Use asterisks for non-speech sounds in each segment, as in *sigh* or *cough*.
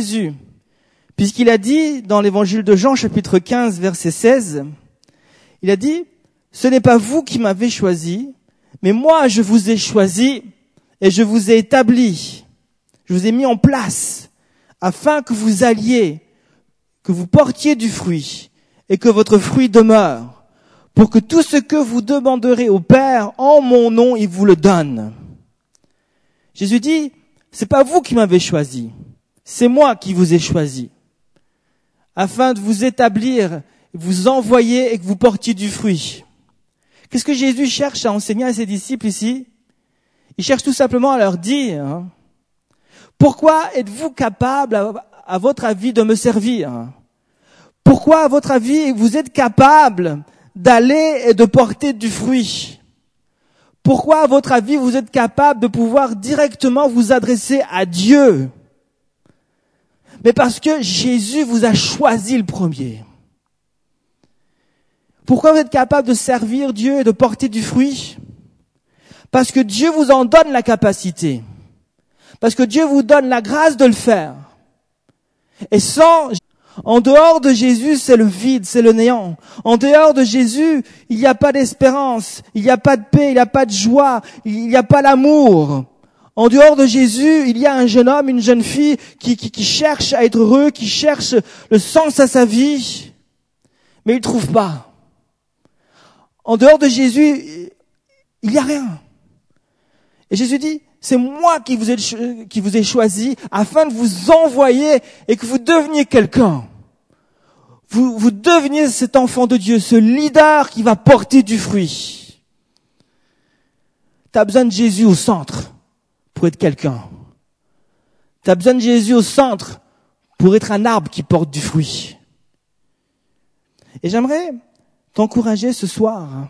Jésus, puisqu'il a dit dans l'évangile de Jean chapitre 15 verset 16, il a dit, ce n'est pas vous qui m'avez choisi, mais moi je vous ai choisi et je vous ai établi, je vous ai mis en place afin que vous alliez, que vous portiez du fruit et que votre fruit demeure, pour que tout ce que vous demanderez au Père en mon nom, il vous le donne. Jésus dit, c'est pas vous qui m'avez choisi, c'est moi qui vous ai choisi, afin de vous établir, vous envoyer et que vous portiez du fruit. Qu'est-ce que Jésus cherche à enseigner à ses disciples ici? Il cherche tout simplement à leur dire, hein, pourquoi êtes-vous capable, à, votre avis, de me servir? Pourquoi, à votre avis, vous êtes capable d'aller et de porter du fruit? Pourquoi, à votre avis, vous êtes capable de pouvoir directement vous adresser à Dieu? Mais parce que Jésus vous a choisi le premier. Pourquoi vous êtes capable de servir Dieu et de porter du fruit? Parce que Dieu vous en donne la capacité. Parce que Dieu vous donne la grâce de le faire. Et sans en dehors de Jésus, c'est le vide, c'est le néant. En dehors de Jésus, il n'y a pas d'espérance, il n'y a pas de paix, il n'y a pas de joie, il n'y a pas l'amour. En dehors de Jésus, il y a un jeune homme, une jeune fille qui, cherche à être heureux, qui cherche le sens à sa vie, mais il ne trouve pas. En dehors de Jésus, il n'y a rien. Et Jésus dit, c'est moi qui vous, ai, qui vous ai choisi afin de vous envoyer et que vous deveniez quelqu'un vous, vous deveniez cet enfant de Dieu, ce leader qui va porter du fruit. Tu as besoin de Jésus au centre pour être quelqu'un. Tu as besoin de Jésus au centre pour être un arbre qui porte du fruit. Et j'aimerais t'encourager ce soir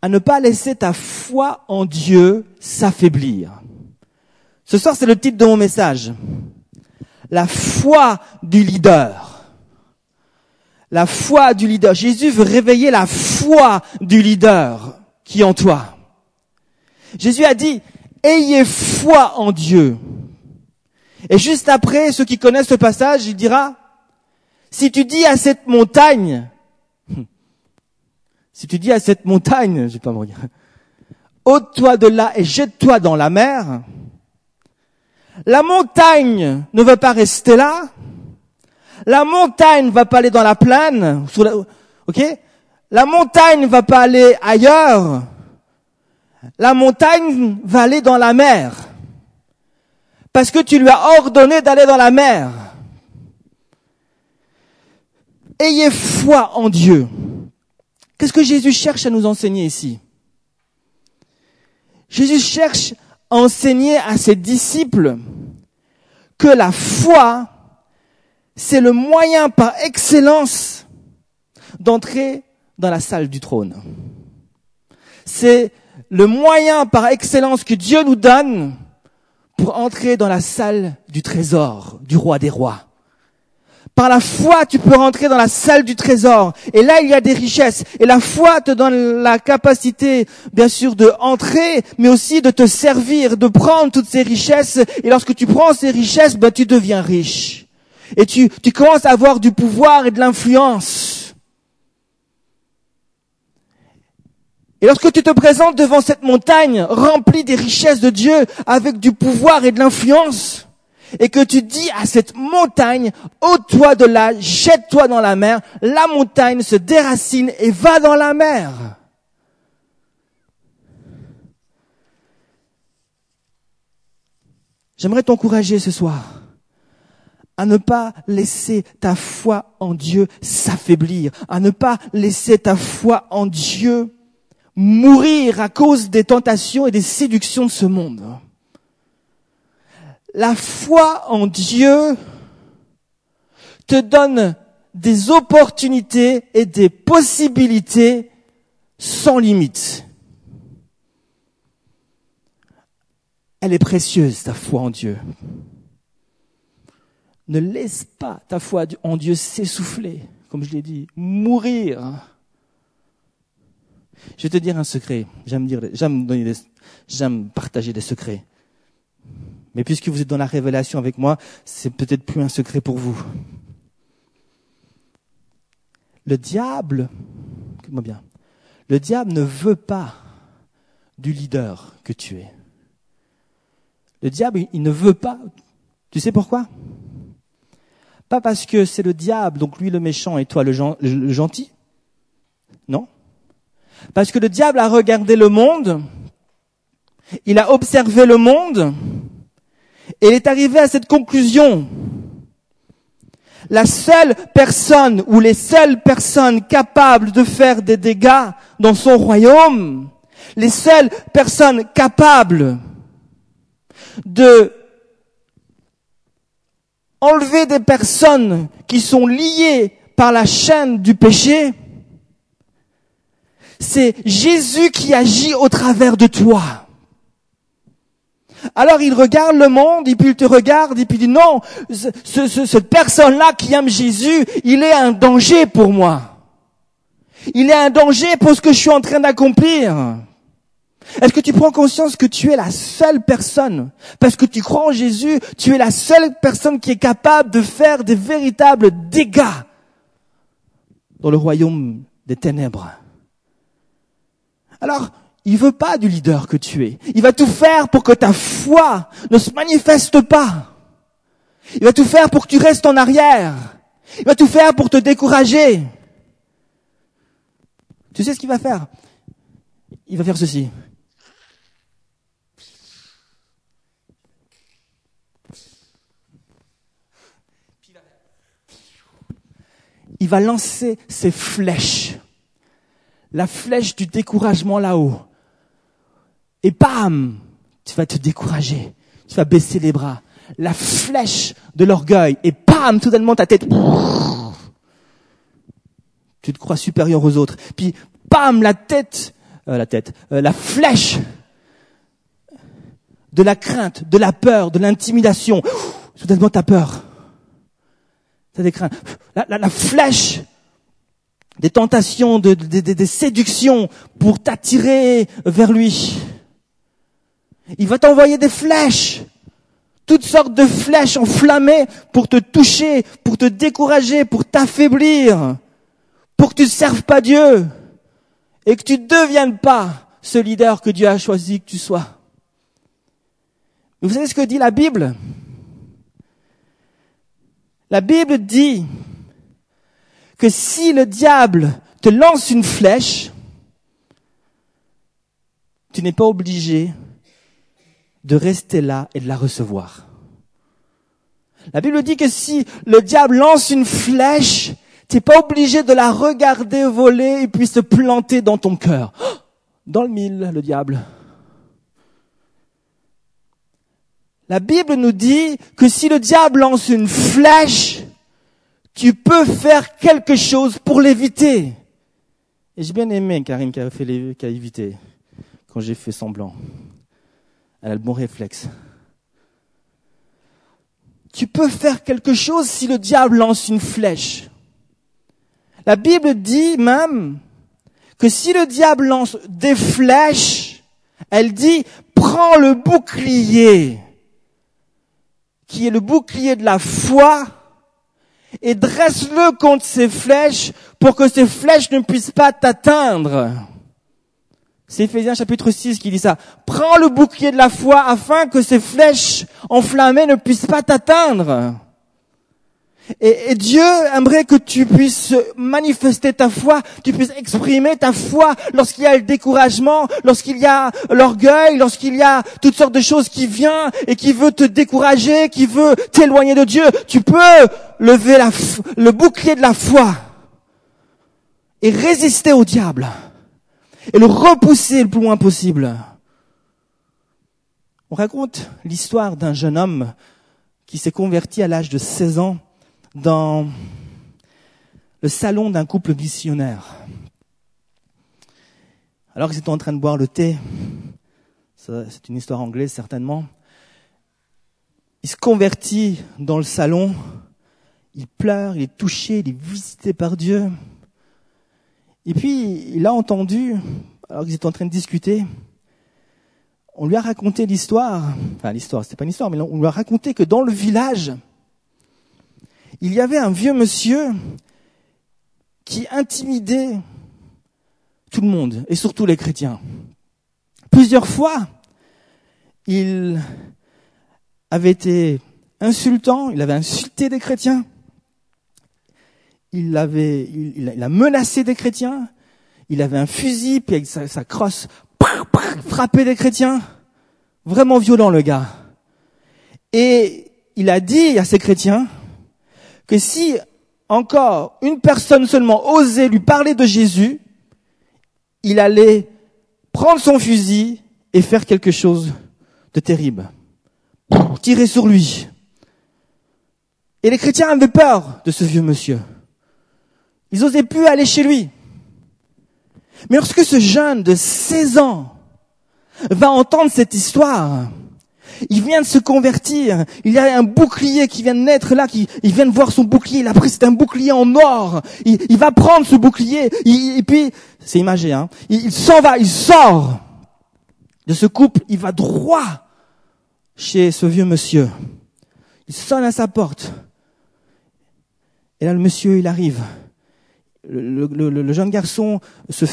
à ne pas laisser ta foi en Dieu s'affaiblir. Ce soir, c'est le titre de mon message la foi du leader. La foi du leader. Jésus veut réveiller la foi du leader qui est en toi. Jésus a dit, ayez foi en Dieu. Et juste après, ceux qui connaissent ce passage, il dira, si tu dis à cette montagne, *laughs* si tu dis à cette montagne, je pas mourir, ôte-toi de là et jette-toi dans la mer, la montagne ne va pas rester là. La montagne ne va pas aller dans la plaine. ok? La montagne ne va pas aller ailleurs. La montagne va aller dans la mer. Parce que tu lui as ordonné d'aller dans la mer. Ayez foi en Dieu. Qu'est-ce que Jésus cherche à nous enseigner ici? Jésus cherche enseigner à ses disciples que la foi, c'est le moyen par excellence d'entrer dans la salle du trône. C'est le moyen par excellence que Dieu nous donne pour entrer dans la salle du trésor du roi des rois. Par la foi, tu peux rentrer dans la salle du trésor. Et là, il y a des richesses. Et la foi te donne la capacité, bien sûr, de entrer, mais aussi de te servir, de prendre toutes ces richesses. Et lorsque tu prends ces richesses, ben, tu deviens riche. Et tu, tu commences à avoir du pouvoir et de l'influence. Et lorsque tu te présentes devant cette montagne remplie des richesses de Dieu, avec du pouvoir et de l'influence, et que tu dis à cette montagne, ôte-toi de là, jette-toi dans la mer, la montagne se déracine et va dans la mer. J'aimerais t'encourager ce soir à ne pas laisser ta foi en Dieu s'affaiblir, à ne pas laisser ta foi en Dieu mourir à cause des tentations et des séductions de ce monde la foi en Dieu te donne des opportunités et des possibilités sans limite. Elle est précieuse, ta foi en Dieu. Ne laisse pas ta foi en Dieu s'essouffler, comme je l'ai dit, mourir. Je vais te dire un secret. J'aime dire, donner j'aime partager des secrets Mais puisque vous êtes dans la révélation avec moi, c'est peut-être plus un secret pour vous. Le diable, écoute-moi bien, le diable ne veut pas du leader que tu es. Le diable, il ne veut pas. Tu sais pourquoi? Pas parce que c'est le diable, donc lui le méchant et toi le, gentil? Non. Parce que le diable a regardé le monde, il a observé le monde, et il est arrivé à cette conclusion. La seule personne ou les seules personnes capables de faire des dégâts dans son royaume, les seules personnes capables de enlever des personnes qui sont liées par la chaîne du péché, c'est Jésus qui agit au travers de toi. Alors il regarde le monde, et puis il te regarde, et puis il dit non, cette personne-là qui aime Jésus, il est un danger pour moi. Il est un danger pour ce que je suis en train d'accomplir. Est-ce que tu prends conscience que tu es la seule personne, parce que tu crois en Jésus, tu es la seule personne qui est capable de faire des véritables dégâts dans le royaume des ténèbres. Alors, il veut pas du leader que tu es. Il va tout faire pour que ta foi ne se manifeste pas. Il va tout faire pour que tu restes en arrière. Il va tout faire pour te décourager. Tu sais ce qu'il va faire? Il va faire ceci. Il va lancer ses flèches. La flèche du découragement là-haut. Et bam, tu vas te décourager. Tu vas baisser les bras. La flèche de l'orgueil. Et bam, tout ta tête. Tu te crois supérieur aux autres. Puis bam, la tête, euh, la tête, euh, la flèche de la crainte, de la peur, de l'intimidation. Soudainement, t'as peur. T'as des craintes. La, la, la flèche des tentations, de, des séductions pour t'attirer vers lui. Il va t'envoyer des flèches, toutes sortes de flèches enflammées pour te toucher, pour te décourager, pour t'affaiblir, pour que tu ne serves pas Dieu et que tu ne deviennes pas ce leader que Dieu a choisi que tu sois. vous savez ce que dit la Bible? La Bible dit que si le diable te lance une flèche, tu n'es pas obligé de rester là et de la recevoir. La Bible dit que si le diable lance une flèche, tu n'es pas obligé de la regarder voler et puis se planter dans ton cœur. Dans le mille, le diable. La Bible nous dit que si le diable lance une flèche, tu peux faire quelque chose pour l'éviter. Et j'ai bien aimé Karine qui a, qui a évité quand j'ai fait semblant. Elle a le bon réflexe. Tu peux faire quelque chose si le diable lance une flèche. La Bible dit même que si le diable lance des flèches, elle dit, prends le bouclier, qui est le bouclier de la foi, et dresse-le contre ces flèches pour que ces flèches ne puissent pas t'atteindre. C'est Ephésiens chapitre 6 qui dit ça. Prends le bouclier de la foi afin que ces flèches enflammées ne puissent pas t'atteindre. Et, Dieu aimerait que tu puisses manifester ta foi, tu puisses exprimer ta foi lorsqu'il y a le découragement, lorsqu'il y a l'orgueil, lorsqu'il y a toutes sortes de choses qui viennent et qui veut te décourager, qui veut t'éloigner de Dieu. Tu peux lever le bouclier de la foi et résister au diable et le repousser le plus loin possible. On raconte l'histoire d'un jeune homme qui s'est converti à l'âge de 16 ans dans le salon d'un couple missionnaire. Alors qu'ils étaient en train de boire le thé, c'est une histoire anglaise certainement, il se convertit dans le salon, il pleure, il est touché, il est visité par Dieu. Et puis, il a entendu, alors qu'ils étaient en train de discuter, on lui a raconté l'histoire, enfin l'histoire, c'était pas une histoire, mais on lui a raconté que dans le village, il y avait un vieux monsieur qui intimidait tout le monde, et surtout les chrétiens. Plusieurs fois, il avait été insultant, il avait insulté des chrétiens, il avait, il, a menacé des chrétiens, il avait un fusil, puis avec sa, crosse, frappé des chrétiens. Vraiment violent, le gars. Et il a dit à ces chrétiens que si encore une personne seulement osait lui parler de Jésus, il allait prendre son fusil et faire quelque chose de terrible. Tirer sur lui. Et les chrétiens avaient peur de ce vieux monsieur. Ils osaient plus aller chez lui. Mais lorsque ce jeune de 16 ans va entendre cette histoire, il vient de se convertir. Il y a un bouclier qui vient de naître là, qui, il vient de voir son bouclier. Il a pris, c'est un bouclier en or. Il, va prendre ce bouclier. et puis, c'est imagé, hein. Il, s'en va, il sort de ce couple. Il va droit chez ce vieux monsieur. Il sonne à sa porte. Et là, le monsieur, il arrive. Le, jeune garçon se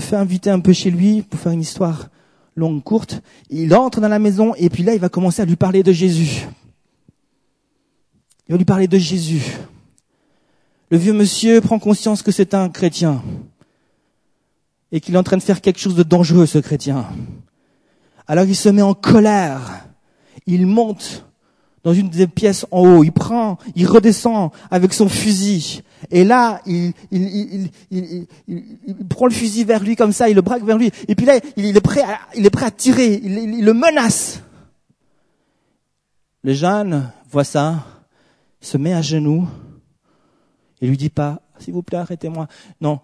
fait inviter un peu chez lui pour faire une histoire longue, courte, il entre dans la maison et puis là, il va commencer à lui parler de Jésus. Il va lui parler de Jésus. Le vieux monsieur prend conscience que c'est un chrétien et qu'il est en train de faire quelque chose de dangereux, ce chrétien. Alors il se met en colère. Il monte dans une des pièces en haut. Il prend, il redescend avec son fusil. Et là, il, prend le fusil vers lui comme ça, il le braque vers lui. Et puis là, il est prêt à, il est prêt à tirer. Il, le menace. Le jeune voit ça, se met à genoux et lui dit pas, s'il vous plaît, arrêtez-moi. Non,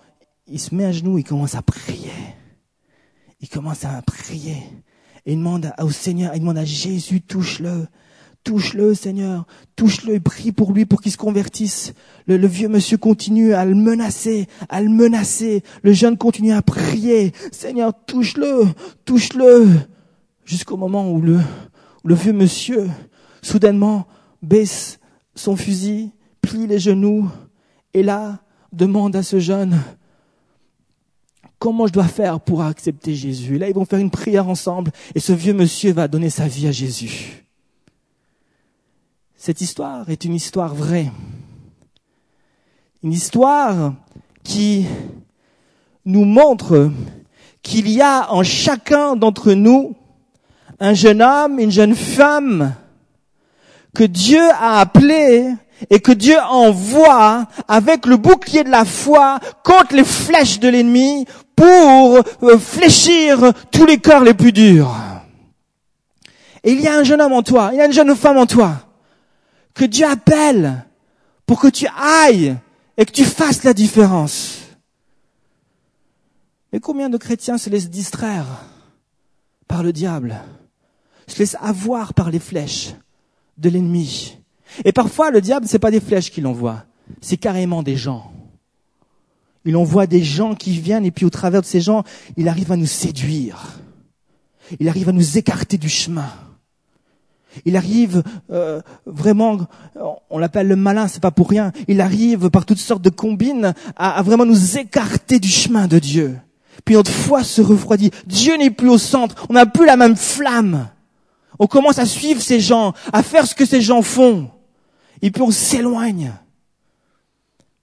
il se met à genoux, il commence à prier. Il commence à prier. Et il demande au Seigneur, il demande à Jésus, touche-le. Touche-le, Seigneur. Touche-le prie pour lui pour qu'il se convertisse. Le, vieux monsieur continue à le menacer, à le menacer. Le jeune continue à prier. Seigneur, touche-le, touche-le. Jusqu'au moment où le, le vieux monsieur, soudainement, baisse son fusil, plie les genoux, et là, demande à ce jeune, comment je dois faire pour accepter Jésus? Et là, ils vont faire une prière ensemble, et ce vieux monsieur va donner sa vie à Jésus. Cette histoire est une histoire vraie. Une histoire qui nous montre qu'il y a en chacun d'entre nous un jeune homme, une jeune femme que Dieu a appelé et que Dieu envoie avec le bouclier de la foi contre les flèches de l'ennemi pour euh, fléchir tous les cœurs les plus durs. Et il y a un jeune homme en toi, il y a une jeune femme en toi que Dieu appelle pour que tu ailles et que tu fasses la différence. Mais combien de chrétiens se laissent distraire par le diable, se laissent avoir par les flèches de l'ennemi? Et parfois, le diable, c'est pas des flèches qu'il envoie, c'est carrément des gens. Il envoie des gens qui viennent et puis au travers de ces gens, il arrive à nous séduire. Il arrive à nous écarter du chemin. Il arrive euh, vraiment, on l'appelle le malin, c'est pas pour rien. Il arrive par toutes sortes de combines à, vraiment nous écarter du chemin de Dieu. Puis notre foi se refroidit. Dieu n'est plus au centre. On n'a plus la même flamme. On commence à suivre ces gens, à faire ce que ces gens font. Et puis on s'éloigne.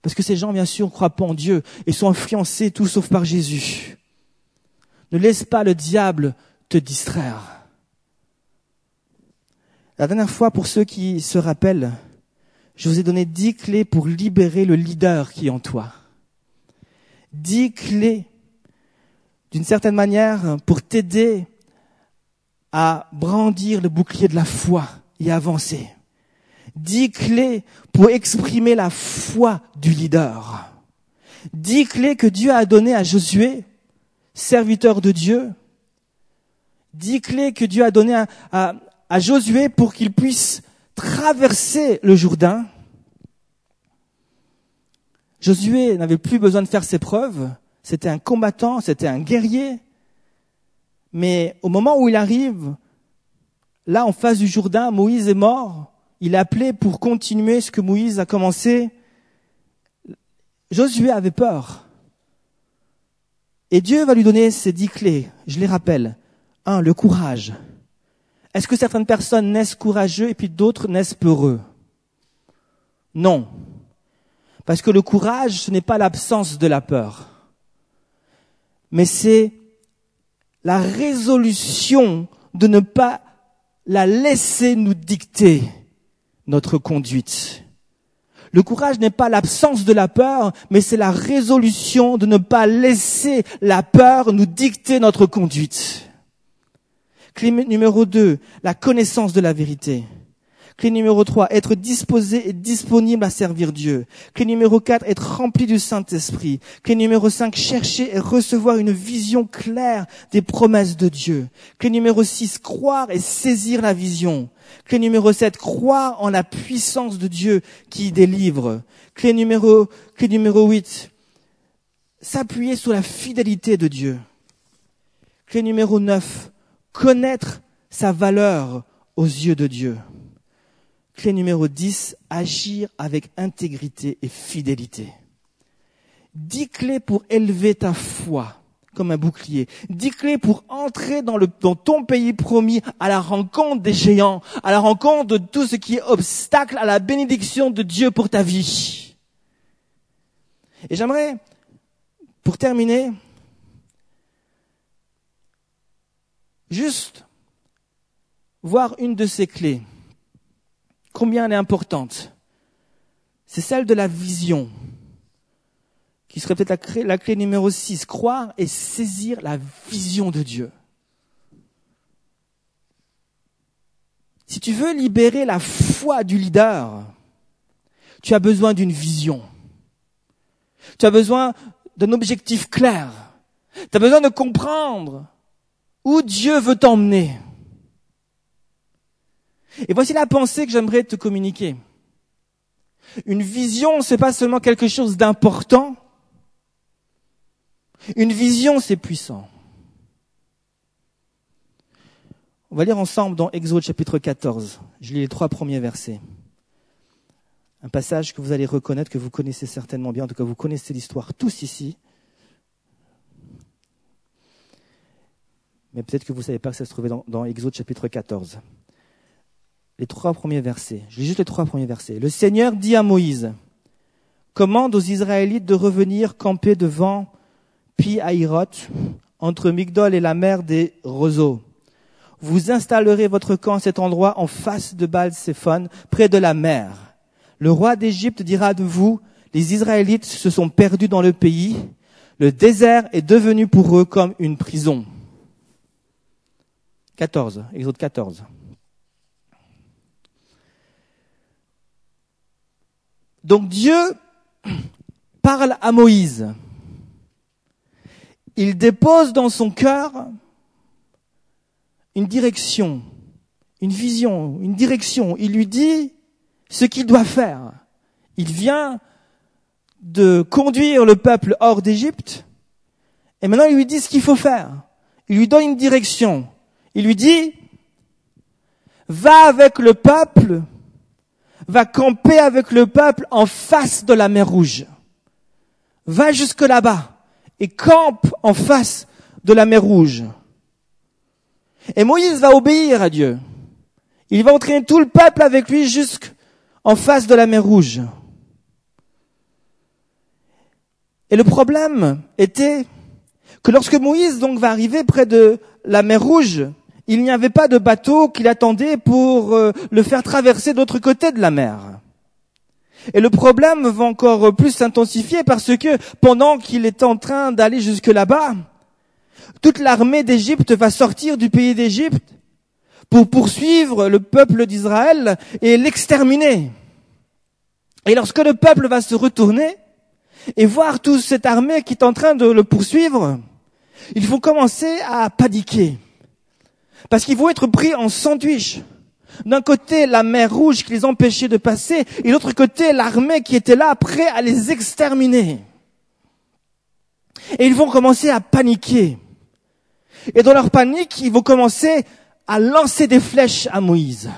Parce que ces gens, bien sûr, ne croient pas en Dieu et sont influencés tout sauf par Jésus. Ne laisse pas le diable te distraire. La dernière fois, pour ceux qui se rappellent, je vous ai donné dix clés pour libérer le leader qui est en toi. Dix clés, d'une certaine manière, pour t'aider à brandir le bouclier de la foi et avancer. Dix clés pour exprimer la foi du leader. Dix clés que Dieu a données à Josué, serviteur de Dieu. Dix clés que Dieu a données à, à, à Josué pour qu'il puisse traverser le Jourdain. Josué n'avait plus besoin de faire ses preuves. C'était un combattant, c'était un guerrier. Mais au moment où il arrive, là, en face du Jourdain, Moïse est mort. Il est appelé pour continuer ce que Moïse a commencé. Josué avait peur. Et Dieu va lui donner ces dix clés. Je les rappelle. Un, le courage. Est-ce que certaines personnes naissent courageux et puis d'autres naissent peureux Non. Parce que le courage, ce n'est pas l'absence de la peur. Mais c'est la résolution de ne pas la laisser nous dicter notre conduite. Le courage n'est pas l'absence de la peur, mais c'est la résolution de ne pas laisser la peur nous dicter notre conduite. Clé numéro 2, la connaissance de la vérité. Clé numéro 3, être disposé et disponible à servir Dieu. Clé numéro 4, être rempli du Saint-Esprit. Clé numéro 5, chercher et recevoir une vision claire des promesses de Dieu. Clé numéro 6, croire et saisir la vision. Clé numéro 7, croire en la puissance de Dieu qui délivre. Clé numéro, clé numéro 8, s'appuyer sur la fidélité de Dieu. Clé numéro 9, connaître sa valeur aux yeux de Dieu. Clé numéro 10, agir avec intégrité et fidélité. Dix clés pour élever ta foi comme un bouclier. Dix clés pour entrer dans, dans ton pays promis à la rencontre des géants, à la rencontre de tout ce qui est obstacle à la bénédiction de Dieu pour ta vie. Et j'aimerais, pour terminer, juste voir une de ces clés combien elle est importante. C'est celle de la vision, qui serait peut-être la clé, numéro 6, croire et saisir la vision de Dieu. Si tu veux libérer la foi du leader, tu as besoin d'une vision. Tu as besoin d'un objectif clair. Tu as besoin de comprendre où Dieu veut t'emmener. Et voici la pensée que j'aimerais te communiquer. Une vision, c'est pas seulement quelque chose d'important. Une vision, c'est puissant. On va lire ensemble dans Exode chapitre 14. Je lis les trois premiers versets. Un passage que vous allez reconnaître, que vous connaissez certainement bien, en tout cas vous connaissez l'histoire tous ici. Mais peut-être que vous ne savez pas que ça se trouvait dans, Exode chapitre 14 les trois premiers versets. Je lis juste les trois premiers versets. Le Seigneur dit à Moïse, commande aux Israélites de revenir camper devant Pi entre Migdol et la mer des roseaux. Vous installerez votre camp à cet endroit en face de baal près de la mer. Le roi d'Égypte dira de vous, les Israélites se sont perdus dans le pays, le désert est devenu pour eux comme une prison. 14, Exode 14. Donc Dieu parle à Moïse. Il dépose dans son cœur une direction, une vision, une direction. Il lui dit ce qu'il doit faire. Il vient de conduire le peuple hors d'Égypte. Et maintenant, il lui dit ce qu'il faut faire. Il lui donne une direction. Il lui dit, va avec le peuple va camper avec le peuple en face de la mer Rouge. Va jusque là-bas et campe en face de la mer Rouge. Et Moïse va obéir à Dieu. Il va entraîner tout le peuple avec lui jusqu'en face de la mer Rouge. Et le problème était que lorsque Moïse donc va arriver près de la mer Rouge, il n'y avait pas de bateau qui l'attendait pour euh, le faire traverser de l'autre côté de la mer. Et le problème va encore plus s'intensifier parce que pendant qu'il est en train d'aller jusque là-bas, toute l'armée d'Égypte va sortir du pays d'Égypte pour poursuivre le peuple d'Israël et l'exterminer. Et lorsque le peuple va se retourner et voir toute cette armée qui est en train de le poursuivre, ils vont commencer à paniquer. Parce qu'ils vont être pris en sandwich. D'un côté, la mer rouge qui les empêchait de passer, et de l'autre côté, l'armée qui était là, prêt à les exterminer. Et ils vont commencer à paniquer. Et dans leur panique, ils vont commencer à lancer des flèches à Moïse,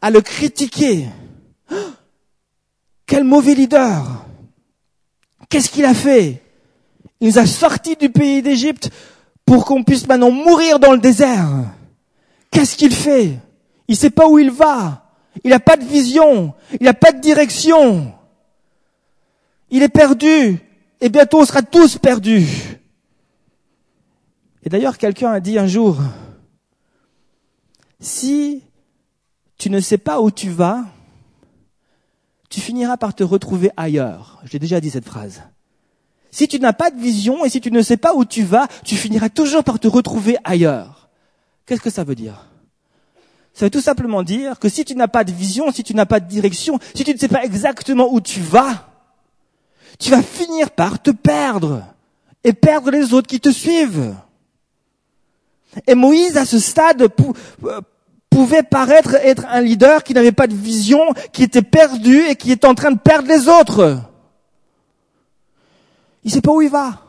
à le critiquer. *gasps* Quel mauvais leader Qu'est-ce qu'il a fait? Il nous a sortis du pays d'Égypte pour qu'on puisse maintenant mourir dans le désert. Qu'est-ce qu'il fait? Il sait pas où il va. Il n'a pas de vision. Il n'a pas de direction. Il est perdu. Et bientôt on sera tous perdus. Et d'ailleurs, quelqu'un a dit un jour, si tu ne sais pas où tu vas, tu finiras par te retrouver ailleurs. J'ai déjà dit cette phrase. Si tu n'as pas de vision et si tu ne sais pas où tu vas, tu finiras toujours par te retrouver ailleurs. Qu'est-ce que ça veut dire? Ça veut tout simplement dire que si tu n'as pas de vision, si tu n'as pas de direction, si tu ne sais pas exactement où tu vas, tu vas finir par te perdre et perdre les autres qui te suivent. Et Moïse, à ce stade, euh, pouvait paraître être un leader qui n'avait pas de vision, qui était perdu et qui est en train de perdre les autres. Il sait pas où il va.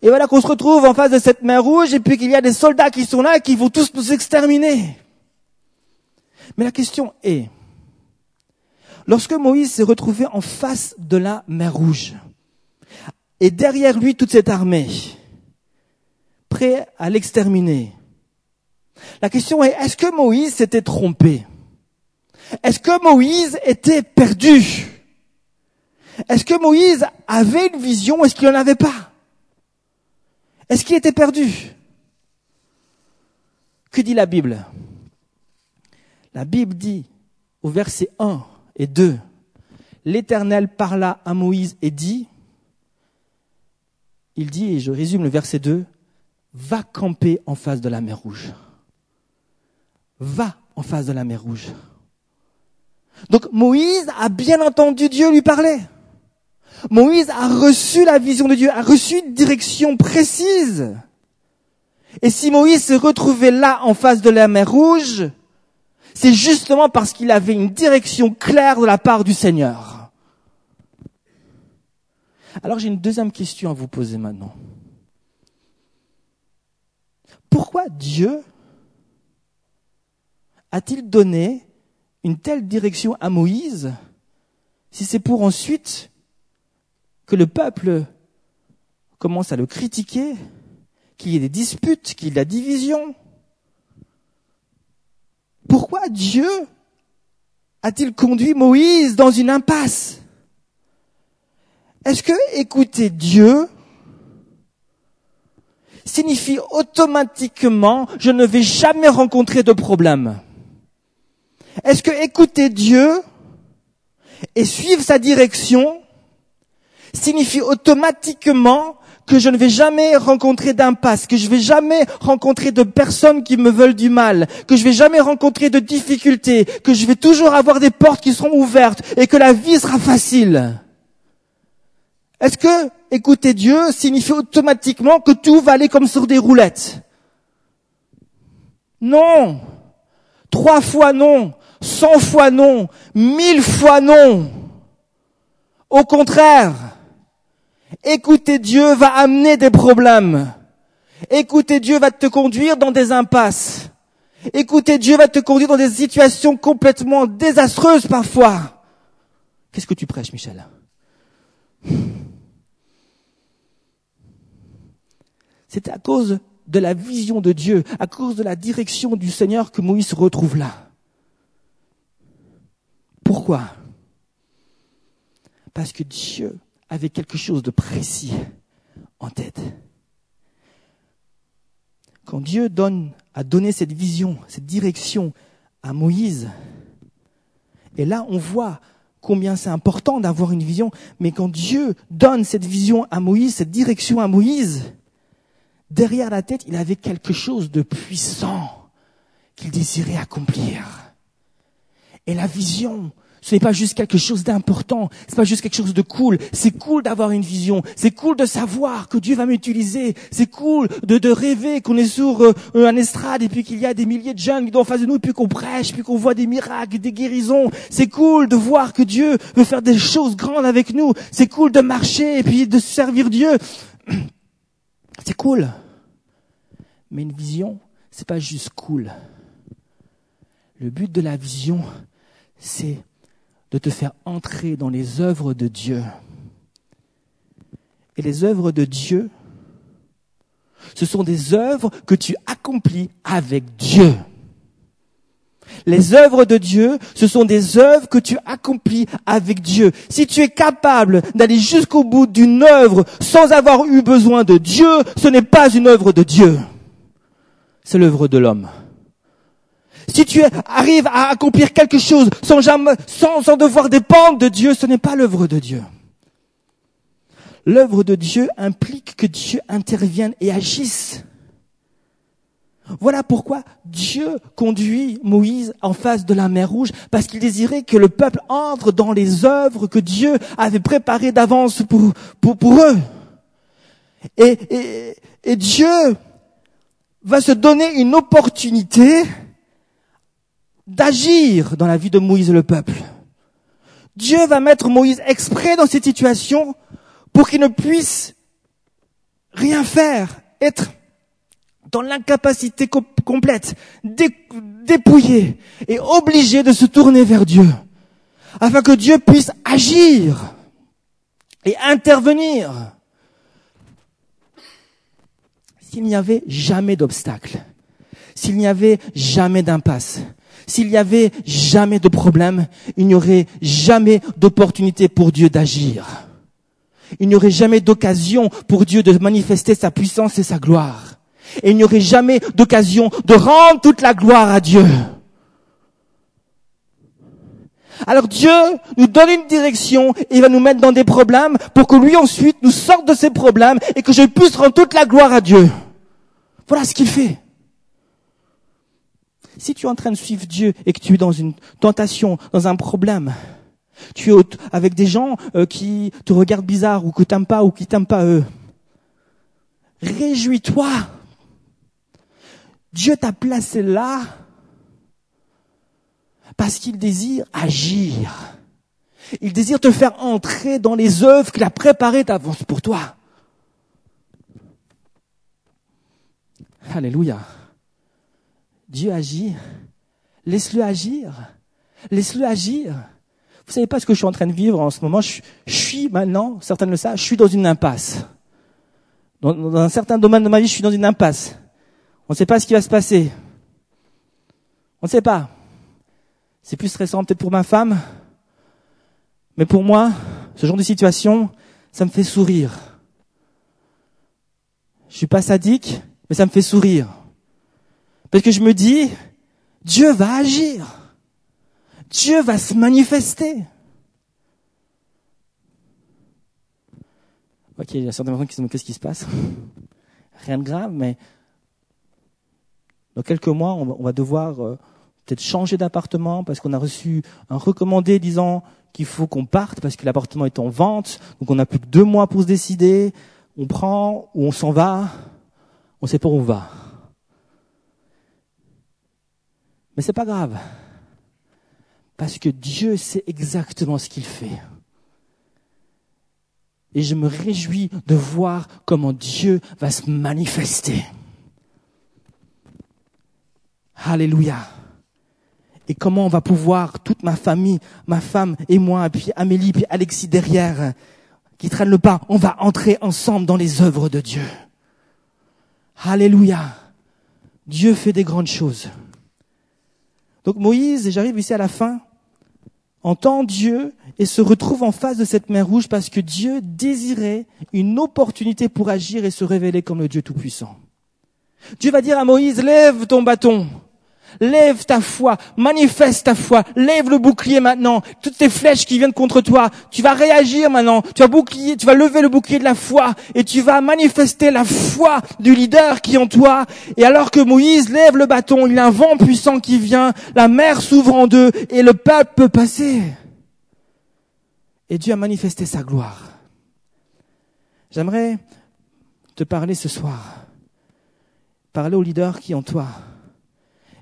Et voilà qu'on se retrouve en face de cette mer rouge et puis qu'il y a des soldats qui sont là et qui vont tous nous exterminer. Mais la question est, lorsque Moïse s'est retrouvé en face de la mer rouge, et derrière lui toute cette armée, prêt à l'exterminer, la question est, est-ce que Moïse s'était trompé? Est-ce que Moïse était perdu? Est-ce que Moïse avait une vision Est-ce qu'il n'en avait pas? Est-ce qu'il était perdu? Que dit la Bible? La Bible dit au verset 1 et 2, l'Éternel parla à Moïse et dit, il dit, et je résume le verset 2, va camper en face de la mer Rouge va en face de la mer Rouge. Donc Moïse a bien entendu Dieu lui parler. Moïse a reçu la vision de Dieu, a reçu une direction précise. Et si Moïse se retrouvait là en face de la mer Rouge, c'est justement parce qu'il avait une direction claire de la part du Seigneur. Alors j'ai une deuxième question à vous poser maintenant. Pourquoi Dieu a-t-il donné une telle direction à Moïse si c'est pour ensuite que le peuple commence à le critiquer, qu'il y ait des disputes, qu'il y ait de la division. Pourquoi Dieu a-t-il conduit Moïse dans une impasse? Est-ce que écouter Dieu signifie automatiquement je ne vais jamais rencontrer de problème? Est-ce que écouter Dieu et suivre sa direction signifie automatiquement que je ne vais jamais rencontrer d'impasse, que je vais jamais rencontrer de personnes qui me veulent du mal, que je vais jamais rencontrer de difficultés, que je vais toujours avoir des portes qui seront ouvertes et que la vie sera facile. Est-ce que écouter Dieu signifie automatiquement que tout va aller comme sur des roulettes? Non. Trois fois non cent fois non, mille fois non. Au contraire, écouter Dieu va amener des problèmes. Écouter Dieu va te conduire dans des impasses. Écouter Dieu va te conduire dans des situations complètement désastreuses parfois. Qu'est-ce que tu prêches, Michel? C'est à cause de la vision de Dieu, à cause de la direction du Seigneur que Moïse se retrouve là. Pourquoi? Parce que Dieu avait quelque chose de précis en tête. Quand Dieu donne, a donné cette vision, cette direction à Moïse, et là on voit combien c'est important d'avoir une vision, mais quand Dieu donne cette vision à Moïse, cette direction à Moïse, derrière la tête, il avait quelque chose de puissant qu'il désirait accomplir. Et la vision, ce n'est pas juste quelque chose d'important, c'est pas juste quelque chose de cool. C'est cool d'avoir une vision, c'est cool de savoir que Dieu va m'utiliser, c'est cool de, de rêver qu'on est sur euh, un estrade et puis qu'il y a des milliers de jeunes qui sont en face de nous et puis qu'on prêche, puis qu'on voit des miracles, des guérisons. C'est cool de voir que Dieu veut faire des choses grandes avec nous. C'est cool de marcher et puis de servir Dieu. *clears throat* C'est cool. Mais une vision, c'est pas juste cool. Le but de la vision, c'est de te faire entrer dans les œuvres de Dieu. Et les œuvres de Dieu, ce sont des œuvres que tu accomplis avec Dieu. Les œuvres de Dieu, ce sont des œuvres que tu accomplis avec Dieu. Si tu es capable d'aller jusqu'au bout d'une œuvre sans avoir eu besoin de Dieu, ce n'est pas une œuvre de Dieu. C'est l'œuvre de l'homme. Si tu arrives à accomplir quelque chose sans jamais, sans, sans devoir dépendre de Dieu, ce n'est pas l'œuvre de Dieu. L'œuvre de Dieu implique que Dieu intervienne et agisse. Voilà pourquoi Dieu conduit Moïse en face de la mer Rouge, parce qu'il désirait que le peuple entre dans les œuvres que Dieu avait préparées d'avance pour, eux. Et, et Dieu va se donner une opportunité d'agir dans la vie de Moïse et le peuple. Dieu va mettre Moïse exprès dans cette situation pour qu'il ne puisse rien faire, être dans l'incapacité complète, dépouillé et obligé de se tourner vers Dieu, afin que Dieu puisse agir et intervenir. S'il n'y avait jamais d'obstacle, s'il n'y avait jamais d'impasse, s'il n'y avait jamais de problème, il n'y aurait jamais d'opportunité pour Dieu d'agir. Il n'y aurait jamais d'occasion pour Dieu de manifester sa puissance et sa gloire. Et il n'y aurait jamais d'occasion de rendre toute la gloire à Dieu. Alors Dieu nous donne une direction et il va nous mettre dans des problèmes pour que lui ensuite nous sorte de ces problèmes et que je puisse rendre toute la gloire à Dieu. Voilà ce qu'il fait. Si tu es en train de suivre Dieu et que tu es dans une tentation, dans un problème, tu es avec des gens euh, qui te regardent bizarre ou que t'aimes pas ou qui t'aiment pas eux, réjouis-toi Dieu t'a placé là parce qu'il désire agir. Il désire te faire entrer dans les œuvres qu'il a préparées d'avance pour toi. Alléluia. Dieu agit. Laisse-le agir. Laisse-le agir. Vous savez pas ce que je suis en train de vivre en ce moment. Je, suis maintenant, certains le savent, je suis dans une impasse. Dans, dans un certain domaine de ma vie, je suis dans une impasse. On ne sait pas ce qui va se passer. On ne sait pas. C'est plus stressant peut-être pour ma femme, mais pour moi, ce genre de situation, ça me fait sourire. Je suis pas sadique, mais ça me fait sourire. Parce que je me dis, Dieu va agir. Dieu va se manifester. Ok, il y a certaines personnes qui se demandent qu'est-ce qui se passe. Rien de grave, mais dans quelques mois, on va devoir euh, peut-être changer d'appartement parce qu'on a reçu un recommandé disant qu'il faut qu'on parte parce que l'appartement est en vente. Donc on n'a plus que deux mois pour se décider. On prend ou on s'en va. On sait pas où on va. Mais c'est pas grave. Parce que Dieu sait exactement ce qu'il fait. Et je me réjouis de voir comment Dieu va se manifester. Alléluia. Et comment on va pouvoir, toute ma famille, ma femme et moi, puis Amélie, puis Alexis derrière, qui traînent le pas, on va entrer ensemble dans les œuvres de Dieu. Alléluia. Dieu fait des grandes choses. Donc Moïse, et j'arrive ici à la fin, entend Dieu et se retrouve en face de cette mer rouge parce que Dieu désirait une opportunité pour agir et se révéler comme le Dieu Tout-Puissant. Dieu va dire à Moïse, lève ton bâton. Lève ta foi, manifeste ta foi, lève le bouclier maintenant. Toutes ces flèches qui viennent contre toi, tu vas réagir maintenant. Tu vas bouclier, tu vas lever le bouclier de la foi et tu vas manifester la foi du leader qui est en toi. Et alors que Moïse lève le bâton, il y a un vent puissant qui vient, la mer s'ouvre en deux et le peuple peut passer. Et Dieu a manifesté sa gloire. J'aimerais te parler ce soir. Parler au leader qui est en toi.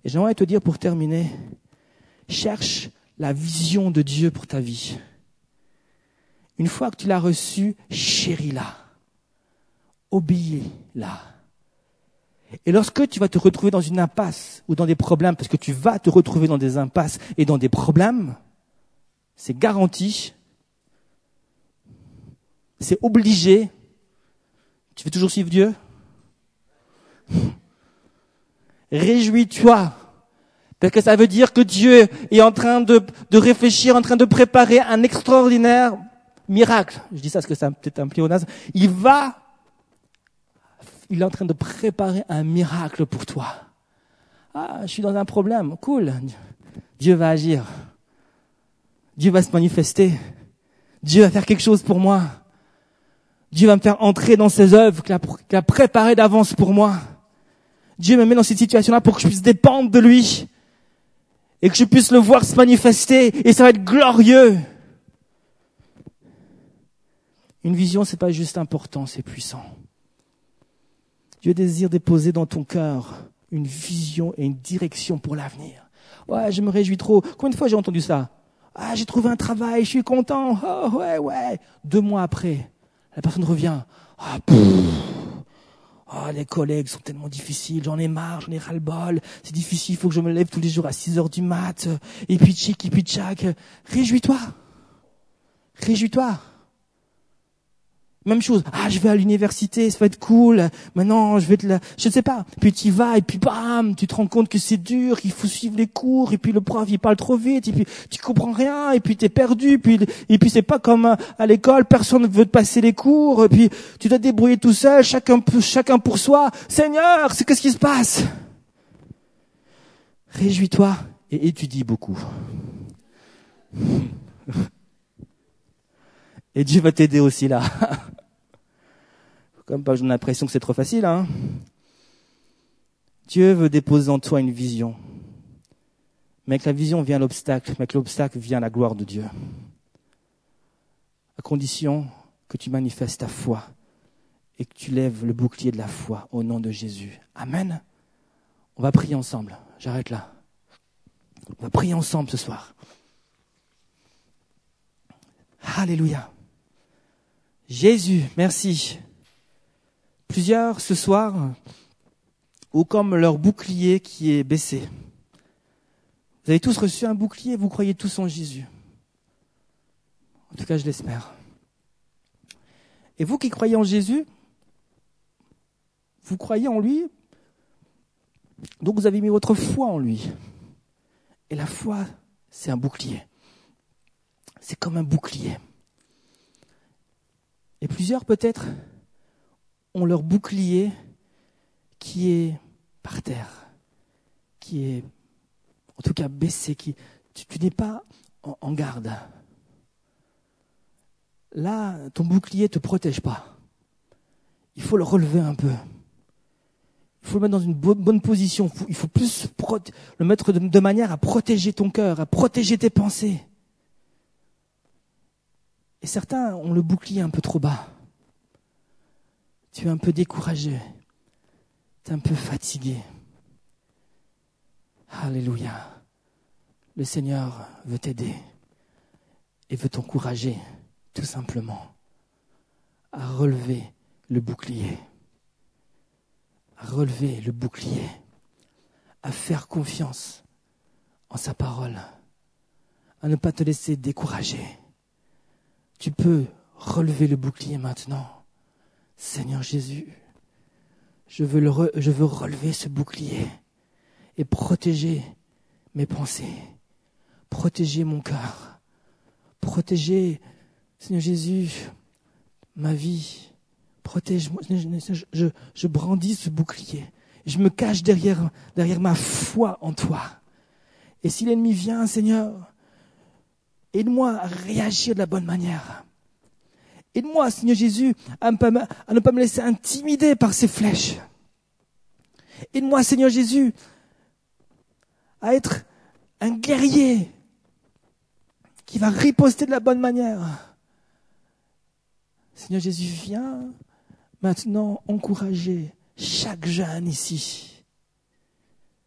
Et j'aimerais te dire pour terminer, cherche la vision de Dieu pour ta vie. Une fois que tu l'as reçue, chéris-la, obéis-la. Et lorsque tu vas te retrouver dans une impasse ou dans des problèmes, parce que tu vas te retrouver dans des impasses et dans des problèmes, c'est garanti, c'est obligé. Tu veux toujours suivre Dieu? Réjouis-toi. Parce que ça veut dire que Dieu est en train de, réfléchir, en train de préparer un extraordinaire miracle. Je dis ça parce que c'est peut-être un pléonasme. Il va, il est en train de préparer un miracle pour toi. Ah, je suis dans un problème. Cool. Dieu va agir. Dieu va se manifester. Dieu va faire quelque chose pour moi. Dieu va me faire entrer dans ses œuvres qu'il a, préparées d'avance pour moi. Dieu me met dans cette situation-là pour que je puisse dépendre de lui et que je puisse le voir se manifester et ça va être glorieux. Une vision, c'est pas juste important, c'est puissant. Dieu désire déposer dans ton cœur une vision et une direction pour l'avenir. Ouais, je me réjouis trop. Combien de fois j'ai entendu ça? Ah, j'ai trouvé un travail, je suis content. Oh, ouais, ouais. Deux mois après, la personne revient. Ah, Oh, les collègues sont tellement difficiles, j'en ai marre, j'en ai ras-le-bol, c'est difficile, il faut que je me lève tous les jours à 6 heures du mat, et puis tchic, et puis tchac. Réjouis-toi. Réjouis-toi. Même chose. Ah, je vais à l'université, ça va être cool. Maintenant, je vais te la, je ne sais pas. Puis tu y vas et puis bam, tu te rends compte que c'est dur, qu'il faut suivre les cours et puis le prof il parle trop vite et puis tu comprends rien et puis t'es perdu puis et puis c'est pas comme à l'école, personne ne veut te passer les cours et puis tu dois te débrouiller tout seul, chacun chacun pour soi. Seigneur, c'est qu'est-ce qui se passe? Réjouis-toi et étudie beaucoup. *laughs* Et Dieu va t'aider aussi là. *laughs* Comme pas, j'ai l'impression que c'est trop facile, hein. Dieu veut déposer en toi une vision. Mais avec la vision vient l'obstacle, mais avec l'obstacle vient la gloire de Dieu. À condition que tu manifestes ta foi et que tu lèves le bouclier de la foi au nom de Jésus. Amen. On va prier ensemble. J'arrête là. On va prier ensemble ce soir. Alléluia. Jésus, merci Plusieurs ce soir ont comme leur bouclier qui est baissé. Vous avez tous reçu un bouclier, vous croyez tous en Jésus. En tout cas, je l'espère. Et vous qui croyez en Jésus, vous croyez en lui, donc vous avez mis votre foi en lui. Et la foi, c'est un bouclier. C'est comme un bouclier. Et plusieurs peut-être ont leur bouclier qui est par terre, qui est en tout cas baissé, qui, tu, n'es pas en, en, garde. Là, ton bouclier ne te protège pas. Il faut le relever un peu. Il faut le mettre dans une bonne position. Il faut plus le mettre de manière à protéger ton cœur, à protéger tes pensées. Et certains ont le bouclier un peu trop bas tu es un peu découragé, tu es un peu fatigué. Alléluia. Le Seigneur veut t'aider et veut t'encourager tout simplement à relever le bouclier, à relever le bouclier, à faire confiance en sa parole, à ne pas te laisser décourager. Tu peux relever le bouclier maintenant Seigneur Jésus, je veux, je veux relever ce bouclier et protéger mes pensées, protéger mon cœur, protéger, Seigneur Jésus, ma vie. Protège-moi. Je, je, brandis ce bouclier. Je me cache derrière, derrière ma foi en toi. Et si l'ennemi vient, Seigneur, aide-moi à réagir de la bonne manière. Aide-moi, Seigneur Jésus, à, ne pas me laisser intimider par ces flèches. Aide-moi, Seigneur Jésus, à être un guerrier qui va riposter de la bonne manière. Seigneur Jésus, viens maintenant encourager chaque jeune ici.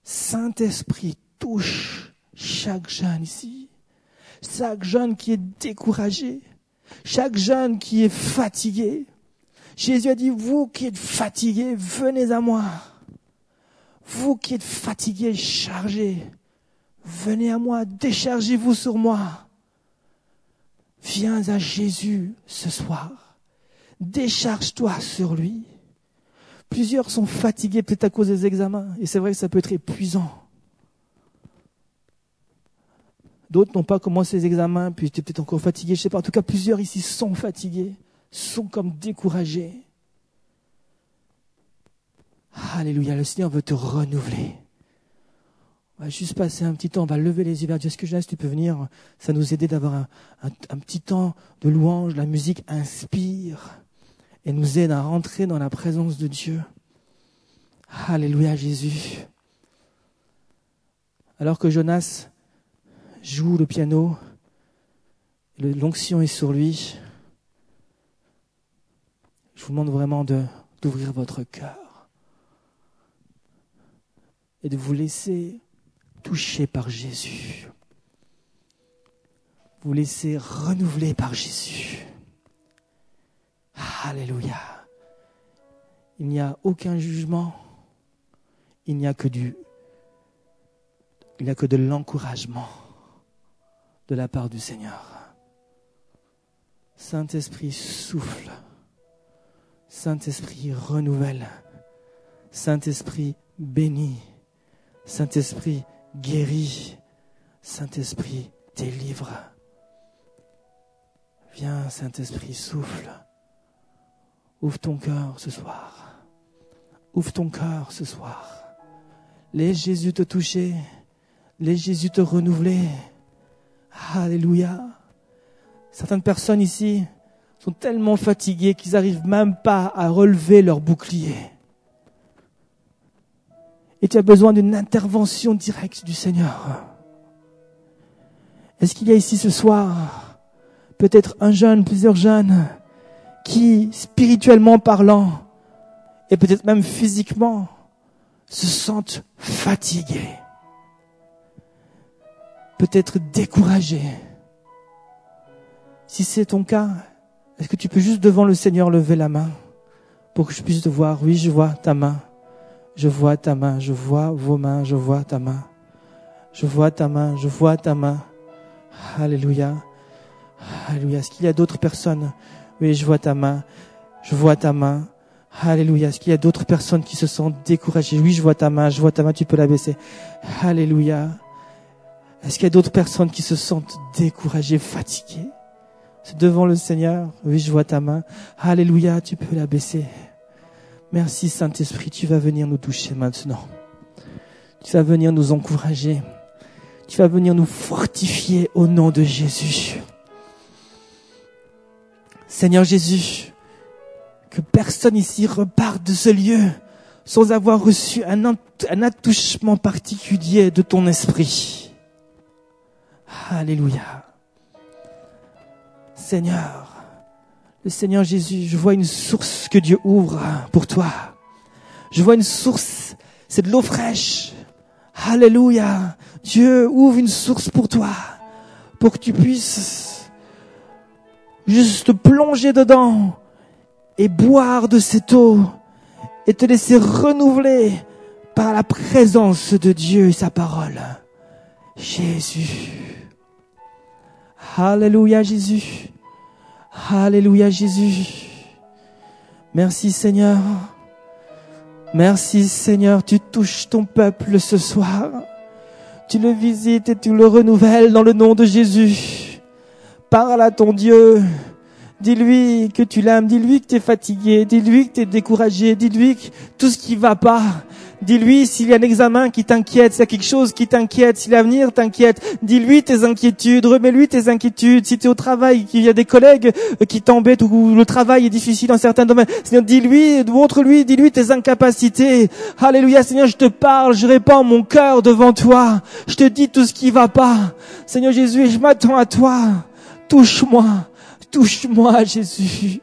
Saint-Esprit, touche chaque jeune ici. Chaque jeune qui est découragé. Chaque jeune qui est fatigué, Jésus a dit, vous qui êtes fatigués, venez à moi. Vous qui êtes fatigués, chargés, venez à moi, déchargez-vous sur moi. Viens à Jésus ce soir. Décharge-toi sur lui. Plusieurs sont fatigués peut-être à cause des examens, et c'est vrai que ça peut être épuisant. D'autres n'ont pas commencé les examens, puis étaient peut-être encore fatigués, je sais pas. En tout cas, plusieurs ici sont fatigués, sont comme découragés. Alléluia, le Seigneur veut te renouveler. On va juste passer un petit temps, on va lever les yeux vers Dieu. Est-ce que Jeunesse, tu peux venir? Ça nous aider d'avoir un, un, petit temps de louange. La musique inspire et nous aide à rentrer dans la présence de Dieu. Alléluia Jésus. Alors que Jonas joue le piano, l'onction est sur lui, je vous demande vraiment d'ouvrir votre cœur et de vous laisser toucher par Jésus. Vous laisser renouveler par Jésus. Alléluia. Il n'y a aucun jugement. Il n'y a que du il n'y a que de l'encouragement de la part du Seigneur. Saint-Esprit souffle. Saint-Esprit renouvelle. Saint-Esprit bénit. Saint-Esprit guérit. Saint-Esprit délivre. Viens, Saint-Esprit souffle. Ouvre ton cœur ce soir. Ouvre ton cœur ce soir. Laisse Jésus te toucher. Laisse Jésus te renouveler. Alléluia. Certaines personnes ici sont tellement fatiguées qu'ils n'arrivent même pas à relever leur bouclier. Et tu as besoin d'une intervention directe du Seigneur. Est-ce qu'il y a ici ce soir peut-être un jeune, plusieurs jeunes qui, spirituellement parlant, et peut-être même physiquement, se sentent fatigués, peut-être découragés. Si c'est ton cas, est-ce que tu peux juste devant le Seigneur lever la main pour que je puisse te voir? Oui, je vois ta main. Je vois ta main, je vois vos mains, je vois ta main. Je vois ta main, je vois ta main. Alléluia. Alléluia. Est-ce qu'il y a d'autres personnes? Oui, je vois ta main. Je vois ta main. Alléluia. Est-ce qu'il y a d'autres personnes qui se sentent découragées? Oui, je vois ta main. Je vois ta main. Tu peux la baisser. Alléluia. Est-ce qu'il y a d'autres personnes qui se sentent découragées, fatiguées? C'est devant le Seigneur. Oui, je vois ta main. Alléluia. Tu peux la baisser. Merci Saint-Esprit. Tu vas venir nous toucher maintenant. Tu vas venir nous encourager. Tu vas venir nous fortifier au nom de Jésus. Seigneur Jésus, que personne ici reparte de ce lieu sans avoir reçu un, un attouchement particulier de ton esprit. Alléluia. Seigneur, le Seigneur Jésus, je vois une source que Dieu ouvre pour toi. Je vois une source, c'est de l'eau fraîche. Alléluia. Dieu ouvre une source pour toi, pour que tu puisses juste plonger dedans et boire de cette eau et te laisser renouveler par la présence de Dieu et sa parole. Jésus. Alléluia Jésus. Alléluia Jésus. Merci Seigneur. Merci Seigneur, tu touches ton peuple ce soir. Tu le visites et tu le renouvelles dans le nom de Jésus. Parle à ton Dieu. Dis-lui que tu l'aimes. Dis-lui que tu es fatigué. Dis-lui que tu es découragé. Dis-lui que tout ce qui va pas. Dis-lui s'il y a un examen qui t'inquiète, s'il y a quelque chose qui t'inquiète, si l'avenir t'inquiète. Dis-lui tes inquiétudes. Remets-lui tes inquiétudes. Si tu es au travail, qu'il y a des collègues qui t'embêtent ou le travail est difficile dans certains domaines. Seigneur, dis-lui, montre-lui, dis-lui tes incapacités. Alléluia, Seigneur, je te parle, je répands mon cœur devant toi. Je te dis tout ce qui va pas. Seigneur Jésus, je m'attends à toi. Touche-moi, touche-moi, Jésus.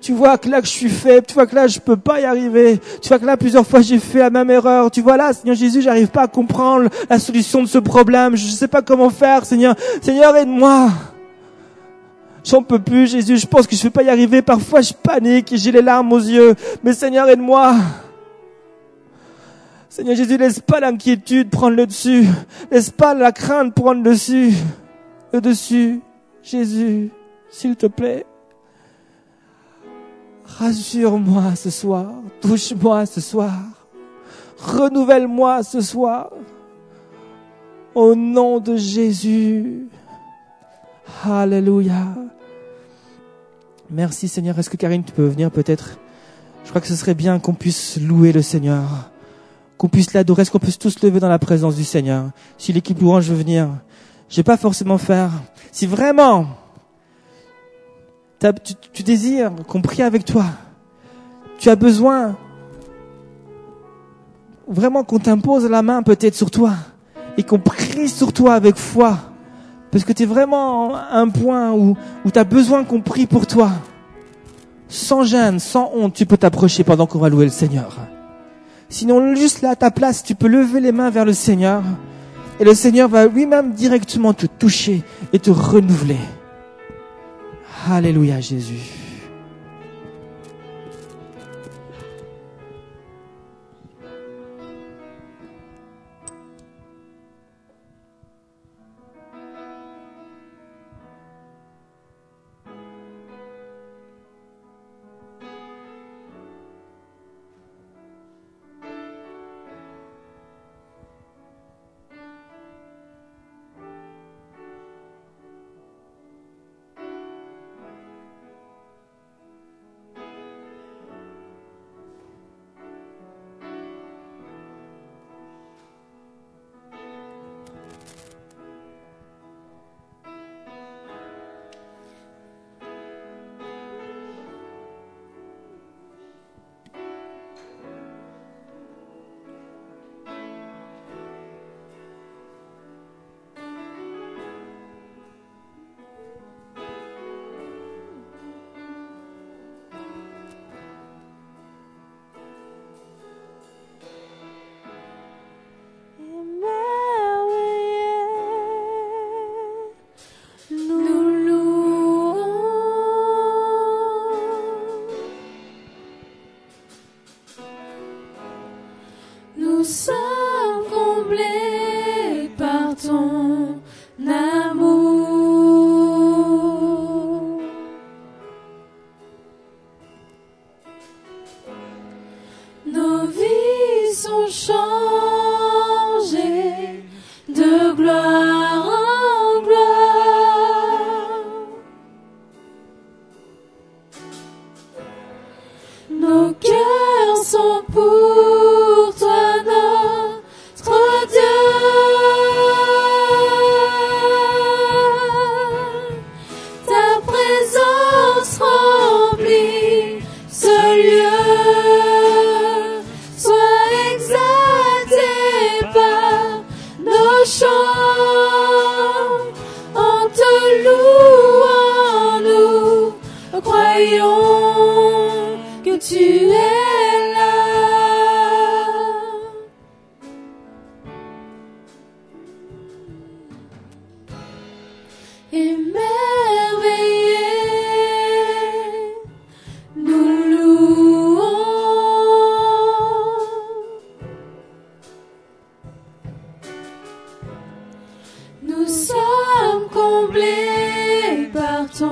Tu vois que là que je suis faible, tu vois que là je peux pas y arriver. Tu vois que là plusieurs fois j'ai fait la même erreur. Tu vois là, Seigneur Jésus, j'arrive pas à comprendre la solution de ce problème. Je sais pas comment faire, Seigneur. Seigneur, aide-moi. J'en peux plus, Jésus. Je pense que je vais pas y arriver. Parfois je panique et j'ai les larmes aux yeux. Mais Seigneur, aide-moi. Seigneur Jésus, laisse pas l'inquiétude prendre le dessus. Laisse pas la crainte prendre le dessus. Le dessus. Jésus, s'il te plaît. Rassure-moi ce soir. Touche-moi ce soir. Renouvelle-moi ce soir. Au nom de Jésus. Alléluia. Merci Seigneur. Est-ce que Karine, tu peux venir peut-être? Je crois que ce serait bien qu'on puisse louer le Seigneur. Qu'on puisse l'adorer. Est-ce qu'on puisse tous lever dans la présence du Seigneur? Si l'équipe louange veut venir. Je vais pas forcément faire. Si vraiment tu, désires qu'on prie avec toi, tu as besoin vraiment qu'on t'impose la main peut-être sur toi et qu'on prie sur toi avec foi. Parce que tu es vraiment à un point où, où tu as besoin qu'on prie pour toi. Sans gêne, sans honte, tu peux t'approcher pendant qu'on va louer le Seigneur. Sinon, juste là à ta place, tu peux lever les mains vers le Seigneur. Et le Seigneur va lui-même directement te toucher et te renouveler. Alléluia Jésus. No sol. Ce